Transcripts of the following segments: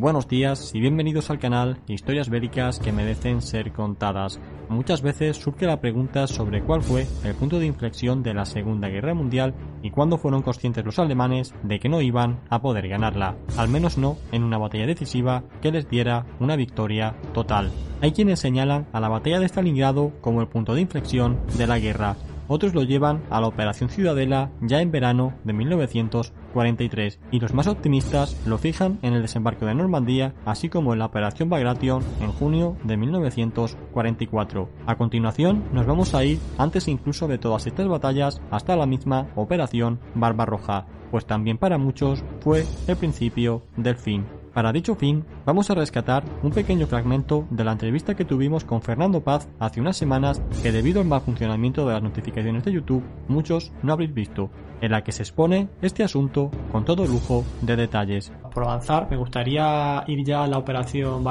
Buenos días y bienvenidos al canal Historias Bélicas que merecen ser contadas. Muchas veces surge la pregunta sobre cuál fue el punto de inflexión de la Segunda Guerra Mundial y cuándo fueron conscientes los alemanes de que no iban a poder ganarla, al menos no en una batalla decisiva que les diera una victoria total. Hay quienes señalan a la batalla de Stalingrado como el punto de inflexión de la guerra, otros lo llevan a la Operación Ciudadela ya en verano de 1943 y los más optimistas lo fijan en el desembarco de Normandía así como en la Operación Bagration en junio de 1944. A continuación nos vamos a ir antes incluso de todas estas batallas hasta la misma Operación Barbarroja, pues también para muchos fue el principio del fin. Para dicho fin, vamos a rescatar un pequeño fragmento de la entrevista que tuvimos con Fernando Paz hace unas semanas que debido al mal funcionamiento de las notificaciones de YouTube muchos no habréis visto, en la que se expone este asunto con todo lujo de detalles. Avanzar, me gustaría ir ya a la operación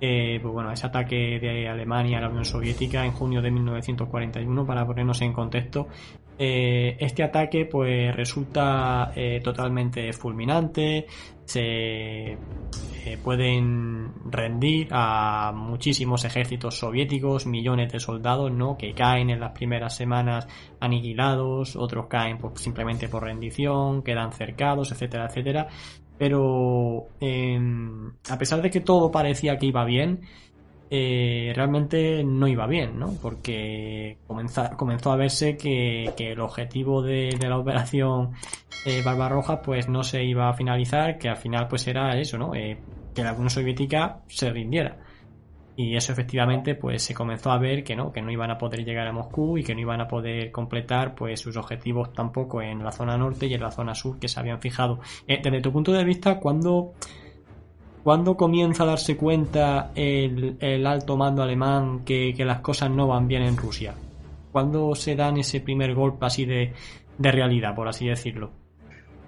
eh, pues bueno, ese ataque de Alemania a la Unión Soviética en junio de 1941, para ponernos en contexto, eh, este ataque pues resulta eh, totalmente fulminante, se pueden rendir a muchísimos ejércitos soviéticos, millones de soldados, ¿no? Que caen en las primeras semanas aniquilados, otros caen simplemente por rendición, quedan cercados, etcétera, etcétera. Pero em, a pesar de que todo parecía que iba bien, eh, realmente no iba bien, ¿no? Porque comenzó a verse que, el objetivo de, la operación eh, Barbarroja pues no se iba a finalizar, que al final pues era eso, ¿no? Eh, que la Unión Soviética se rindiera. Y eso efectivamente pues se comenzó a ver que no, que no iban a poder llegar a Moscú y que no iban a poder completar pues sus objetivos tampoco en la zona norte y en la zona sur que se habían fijado. Eh, desde tu punto de vista, ¿cuándo, ¿cuándo comienza a darse cuenta el, alto mando alemán que, las cosas no van bien en Rusia? ¿Cuándo se dan ese primer golpe así de, realidad, por así decirlo?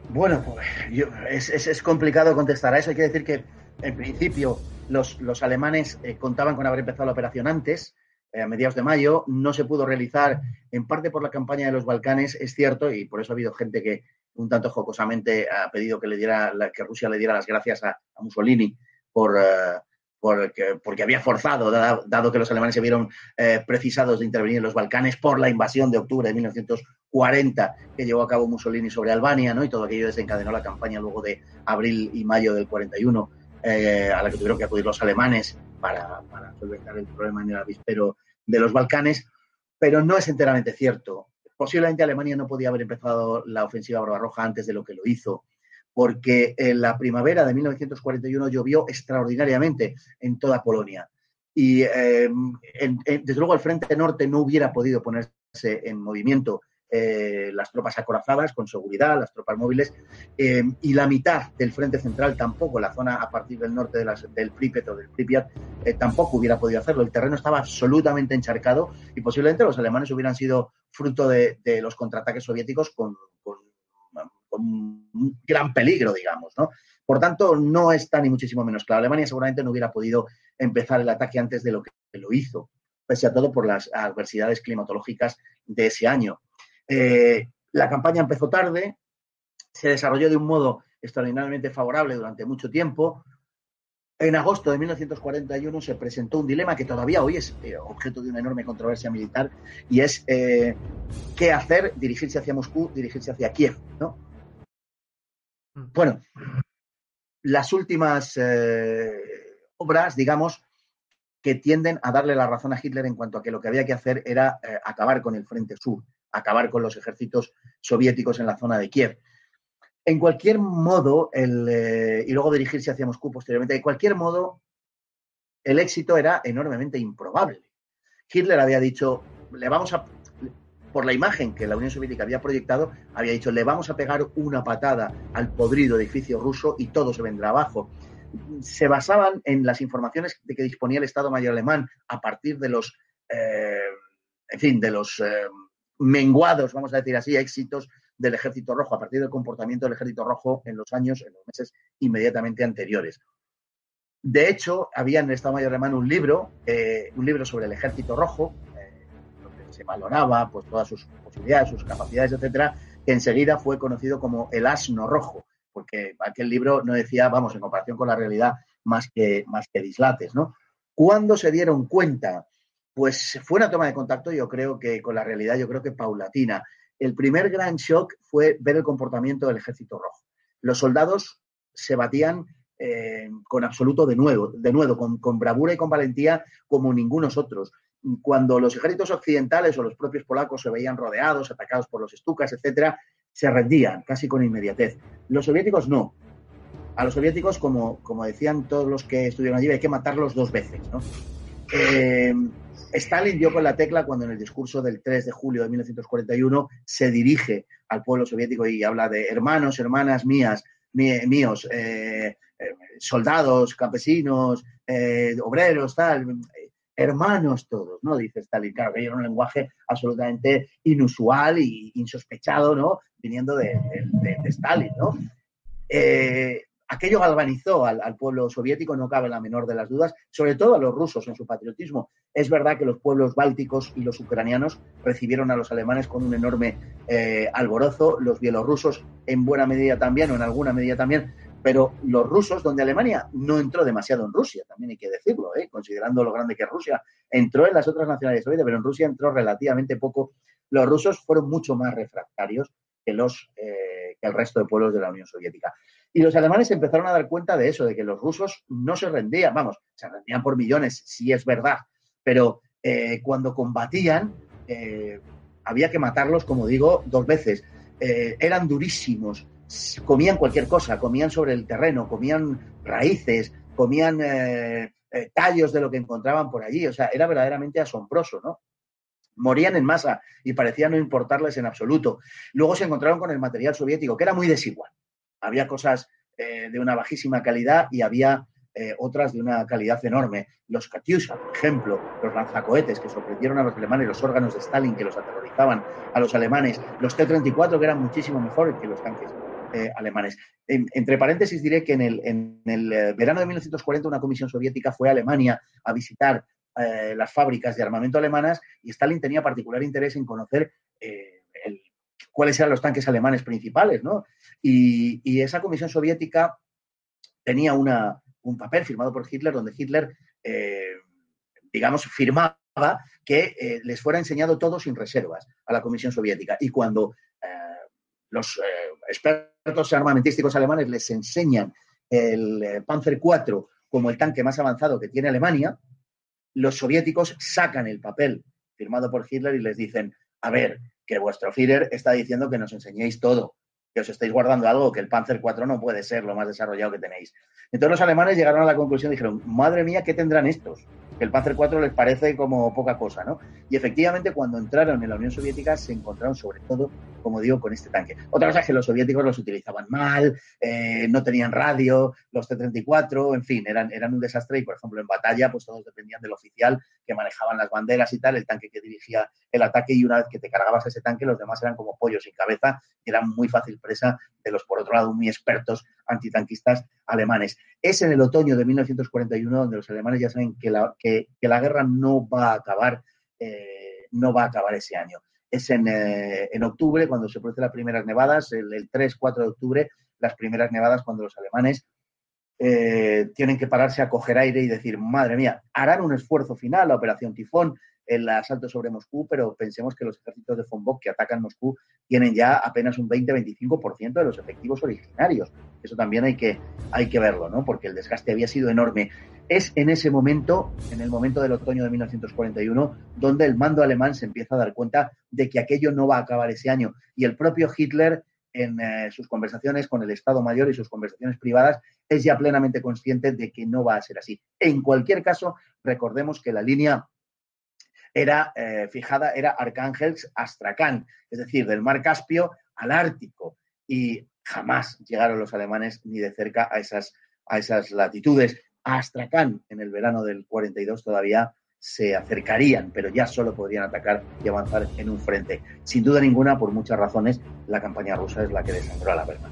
Bueno, pues es, es complicado contestar a eso. Hay que decir que en principio los, alemanes eh, contaban con haber empezado la operación antes, eh, a mediados de mayo. No se pudo realizar, en parte por la campaña de los Balcanes, es cierto, y por eso ha habido gente que un tanto jocosamente ha pedido que, le diera, que Rusia le diera las gracias a, Mussolini por, eh, porque había forzado, dado, que los alemanes se vieron precisados de intervenir en los Balcanes por la invasión de octubre de 1940 que llevó a cabo Mussolini sobre Albania, ¿no? Y todo aquello desencadenó la campaña luego de abril y mayo del 41 eh, a la que tuvieron que acudir los alemanes para, solventar el problema en el avispero de los Balcanes, pero no es enteramente cierto. Posiblemente Alemania no podía haber empezado la ofensiva barbarroja antes de lo que lo hizo, porque en la primavera de 1941 llovió extraordinariamente en toda Polonia. Y eh, desde luego el Frente Norte no hubiera podido ponerse en movimiento eh, las tropas acorazadas con seguridad, las tropas móviles, eh, y la mitad del frente central tampoco, la zona a partir del norte del Pripyat o del Pripyat, eh, tampoco hubiera podido hacerlo. El terreno estaba absolutamente encharcado y posiblemente los alemanes hubieran sido fruto de, los contraataques soviéticos con, un gran peligro, digamos, ¿no? Por tanto, no está ni muchísimo menos claro. Alemania seguramente no hubiera podido empezar el ataque antes de lo que lo hizo, pese a todo por las adversidades climatológicas de ese año. Eh, la campaña empezó tarde, se desarrolló de un modo extraordinariamente favorable durante mucho tiempo. En agosto de 1941 se presentó un dilema que todavía hoy es eh, objeto de una enorme controversia militar y es eh, qué hacer, dirigirse hacia Moscú, dirigirse hacia Kiev. ¿no? Mm. Bueno, las últimas obras, digamos, que tienden a darle la razón a Hitler en cuanto a que lo que había que hacer era acabar con el Frente Sur acabar con los ejércitos soviéticos en la zona de Kiev. En cualquier modo, eh, y luego dirigirse hacia Moscú posteriormente, de cualquier modo, el éxito era enormemente improbable. Hitler había dicho, le vamos a, por la imagen que la Unión Soviética había proyectado, había dicho, le vamos a pegar una patada al podrido edificio ruso y todo se vendrá abajo. Se basaban en las informaciones de que disponía el Estado Mayor alemán a partir de los, eh, en fin, de los eh, menguados, vamos a decir así, éxitos del Ejército Rojo, a partir del comportamiento del Ejército Rojo en los años, en los meses inmediatamente anteriores. De hecho, había en el Estado Mayor alemán un libro, eh, un libro sobre el Ejército Rojo, se valoraba pues todas sus posibilidades, sus capacidades, etcétera, que enseguida fue conocido como el asno rojo, porque aquel libro no decía, vamos, en comparación con la realidad, más que, más que dislates, ¿no? ¿Cuándo se dieron cuenta? Pues fue una toma de contacto, yo creo que con la realidad, yo creo que paulatina. El primer gran shock fue ver el comportamiento del ejército rojo. Los soldados se batían eh, con absoluto de nuevo, de nuevo con, bravura y con valentía como ningunos otros cuando los ejércitos occidentales o los propios polacos se veían rodeados, atacados por los estucas, etcétera, se rendían casi con inmediatez. Los soviéticos no. A los soviéticos, como, como decían todos los que estuvieron allí, hay que matarlos dos veces. ¿no? Eh, Stalin dio con la tecla cuando en el discurso del 3 de julio de 1941 se dirige al pueblo soviético y habla de hermanos, hermanas mías, míos, eh, eh, soldados, campesinos, obreros, tal hermanos todos, ¿no? Dice Stalin. Claro, que era un lenguaje absolutamente inusual e insospechado, ¿no? Viniendo de, Stalin, ¿no? Eh, aquello galvanizó al, pueblo soviético, no cabe la menor de las dudas, sobre todo a los rusos en su patriotismo. Es verdad que los pueblos bálticos y los ucranianos recibieron a los alemanes con un enorme eh, alborozo, los bielorrusos en buena medida también, o en alguna medida también, pero los rusos, donde Alemania no entró demasiado en Rusia, también hay que decirlo, ¿eh? considerando lo grande que es Rusia, entró en las otras nacionalidades soviéticas, pero en Rusia entró relativamente poco. Los rusos fueron mucho más refractarios que, los, eh, que el resto de pueblos de la Unión Soviética. Y los alemanes empezaron a dar cuenta de eso, de que los rusos no se rendían, vamos, se rendían por millones, sí es verdad, pero eh, cuando combatían había que matarlos, como digo, dos veces. eran durísimos, comían cualquier cosa, comían sobre el terreno, comían raíces, comían eh, eh, tallos de lo que encontraban por allí. O sea, era verdaderamente asombroso, ¿no? Morían en masa y parecía no importarles en absoluto. Luego se encontraron con el material soviético, que era muy desigual. Había cosas eh, de una bajísima calidad y había otras de una calidad enorme. Los Katyusha, por ejemplo, los lanzacohetes que sorprendieron a los alemanes, los órganos de Stalin que los aterrorizaban a los alemanes, los T-34 que eran muchísimo mejores que los tanques eh, alemanes. entre paréntesis diré que en el, en el, eh, verano de 1940 una comisión soviética fue a Alemania a visitar eh, las fábricas de armamento alemanas y Stalin tenía particular interés en conocer cuáles eran los tanques alemanes principales, ¿no? Y, esa comisión soviética tenía una, un papel firmado por Hitler donde Hitler, digamos, firmaba que les fuera enseñado todo sin reservas a la Comisión Soviética. Y cuando los expertos armamentísticos alemanes les enseñan el eh, Panzer IV como el tanque más avanzado que tiene Alemania, los soviéticos sacan el papel firmado por Hitler y les dicen, a ver, que vuestro Führer está diciendo que nos enseñéis todo, que os estáis guardando algo, que el Panzer IV no puede ser lo más desarrollado que tenéis. Entonces los alemanes llegaron a la conclusión y dijeron, madre mía, ¿qué tendrán estos? el Panzer IV les parece como poca cosa, ¿no? Y efectivamente, cuando entraron en la Unión Soviética, se encontraron sobre todo, como digo, con este tanque. Otra cosa es que los soviéticos los utilizaban mal, eh, no tenían radio, los T-34, en fin, eran, eran un desastre y, por ejemplo, en batalla, pues todos dependían del oficial que manejaban las banderas y tal, el tanque que dirigía el ataque y una vez que te cargabas ese tanque, los demás eran como pollos sin cabeza y eran muy fácil presa de los, por otro lado, muy expertos antitanquistas alemanes. Es en el otoño de 1941 donde los alemanes ya saben que la, que, la guerra no va a acabar, eh, no va a acabar ese año. Es en, eh, en, octubre cuando se producen las primeras nevadas, el, 3-4 de octubre, las primeras nevadas cuando los alemanes eh, tienen que pararse a coger aire y decir, madre mía, harán un esfuerzo final, la operación Tifón, el asalto sobre Moscú, pero pensemos que los ejércitos de von Bock que atacan Moscú tienen ya apenas un 20-25% de los efectivos originarios. Eso también hay que, hay que verlo, ¿no? Porque el desgaste había sido enorme. Es en ese momento, en el momento del otoño de 1941, donde el mando alemán se empieza a dar cuenta de que aquello no va a acabar ese año. Y el propio Hitler, en eh, sus conversaciones con el Estado Mayor y sus conversaciones privadas, es ya plenamente consciente de que no va a ser así. En cualquier caso, recordemos que la línea era eh, fijada, era Arcángels Astrakán, es decir, del mar Caspio al Ártico. Y jamás llegaron los alemanes ni de cerca a esas, a esas latitudes. A Astrakán, en el verano del 42 todavía se acercarían, pero ya solo podrían atacar y avanzar en un frente. Sin duda ninguna, por muchas razones, la campaña rusa es la que desangró a la verdad.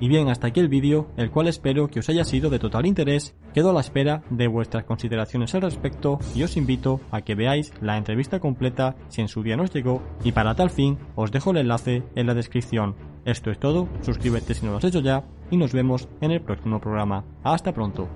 Y bien, hasta aquí el vídeo, el cual espero que os haya sido de total interés. Quedo a la espera de vuestras consideraciones al respecto y os invito a que veáis la entrevista completa si en su día nos llegó y para tal fin os dejo el enlace en la descripción. Esto es todo, suscríbete si no lo has hecho ya y nos vemos en el próximo programa. Hasta pronto.